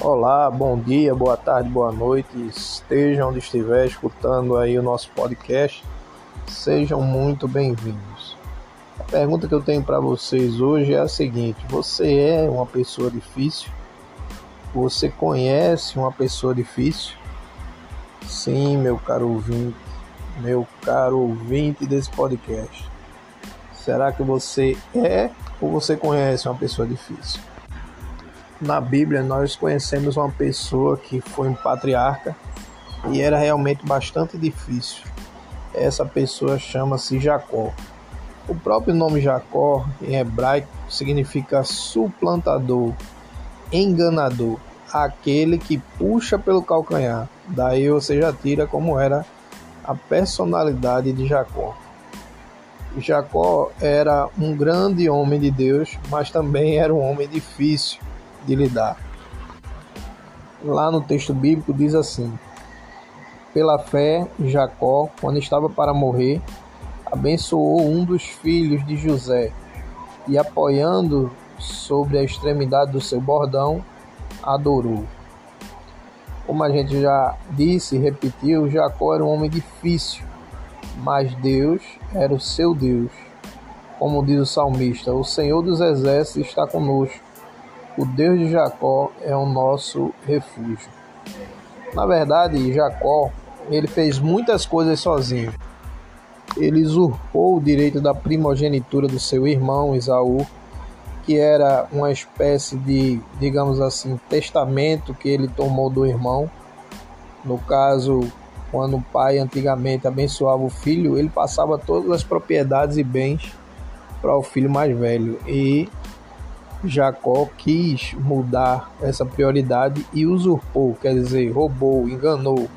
Olá, bom dia, boa tarde, boa noite. Esteja onde estiver escutando aí o nosso podcast, sejam muito bem-vindos. A pergunta que eu tenho para vocês hoje é a seguinte: você é uma pessoa difícil? Você conhece uma pessoa difícil? Sim, meu caro ouvinte, meu caro ouvinte desse podcast. Será que você é ou você conhece uma pessoa difícil? Na Bíblia nós conhecemos uma pessoa que foi um patriarca e era realmente bastante difícil. Essa pessoa chama-se Jacó. O próprio nome Jacó em hebraico significa suplantador, enganador, aquele que puxa pelo calcanhar. Daí você já tira como era a personalidade de Jacó. Jacó era um grande homem de Deus, mas também era um homem difícil de lidar. Lá no texto bíblico diz assim: Pela fé, Jacó, quando estava para morrer, abençoou um dos filhos de José e, apoiando sobre a extremidade do seu bordão, adorou. Como a gente já disse e repetiu, Jacó era um homem difícil, mas Deus era o seu Deus. Como diz o salmista: O Senhor dos exércitos está conosco o Deus de Jacó é o nosso refúgio. Na verdade, Jacó, ele fez muitas coisas sozinho. Ele usurpou o direito da primogenitura do seu irmão Esaú, que era uma espécie de, digamos assim, testamento que ele tomou do irmão. No caso, quando o pai antigamente abençoava o filho, ele passava todas as propriedades e bens para o filho mais velho. E Jacó quis mudar essa prioridade e usurpou, quer dizer, roubou, enganou,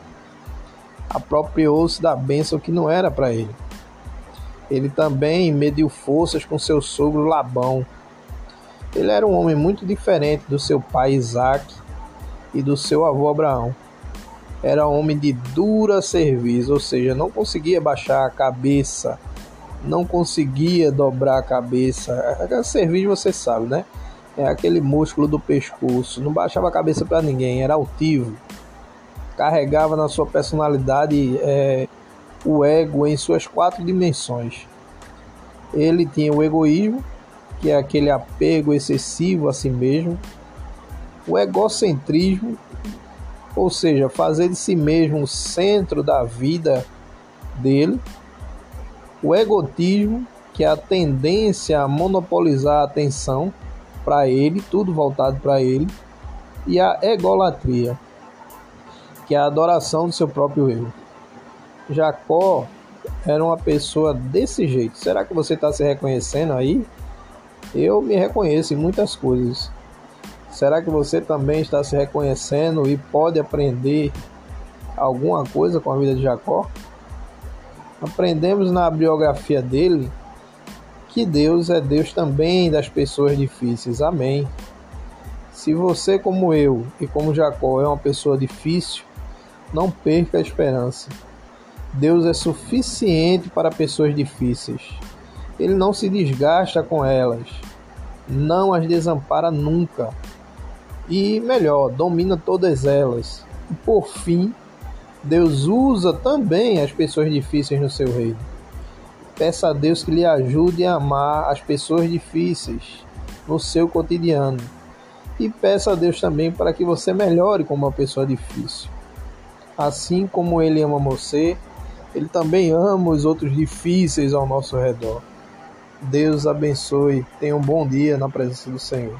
apropriou-se da bênção que não era para ele. Ele também mediu forças com seu sogro Labão. Ele era um homem muito diferente do seu pai Isaac e do seu avô Abraão. Era um homem de dura serviço, ou seja, não conseguia baixar a cabeça não conseguia dobrar a cabeça. A serviço você sabe, né? É aquele músculo do pescoço. Não baixava a cabeça para ninguém, era altivo. Carregava na sua personalidade é, o ego em suas quatro dimensões. Ele tinha o egoísmo, que é aquele apego excessivo a si mesmo, o egocentrismo, ou seja, fazer de si mesmo o centro da vida dele o egotismo, que é a tendência a monopolizar a atenção para ele, tudo voltado para ele, e a egolatria, que é a adoração do seu próprio eu. Jacó era uma pessoa desse jeito. Será que você está se reconhecendo aí? Eu me reconheço em muitas coisas. Será que você também está se reconhecendo e pode aprender alguma coisa com a vida de Jacó? Aprendemos na biografia dele que Deus é Deus também das pessoas difíceis. Amém. Se você, como eu e como Jacó, é uma pessoa difícil, não perca a esperança. Deus é suficiente para pessoas difíceis. Ele não se desgasta com elas, não as desampara nunca. E melhor, domina todas elas. E por fim, Deus usa também as pessoas difíceis no seu reino. Peça a Deus que lhe ajude a amar as pessoas difíceis no seu cotidiano. E peça a Deus também para que você melhore como uma pessoa difícil. Assim como Ele ama você, Ele também ama os outros difíceis ao nosso redor. Deus abençoe. Tenha um bom dia na presença do Senhor.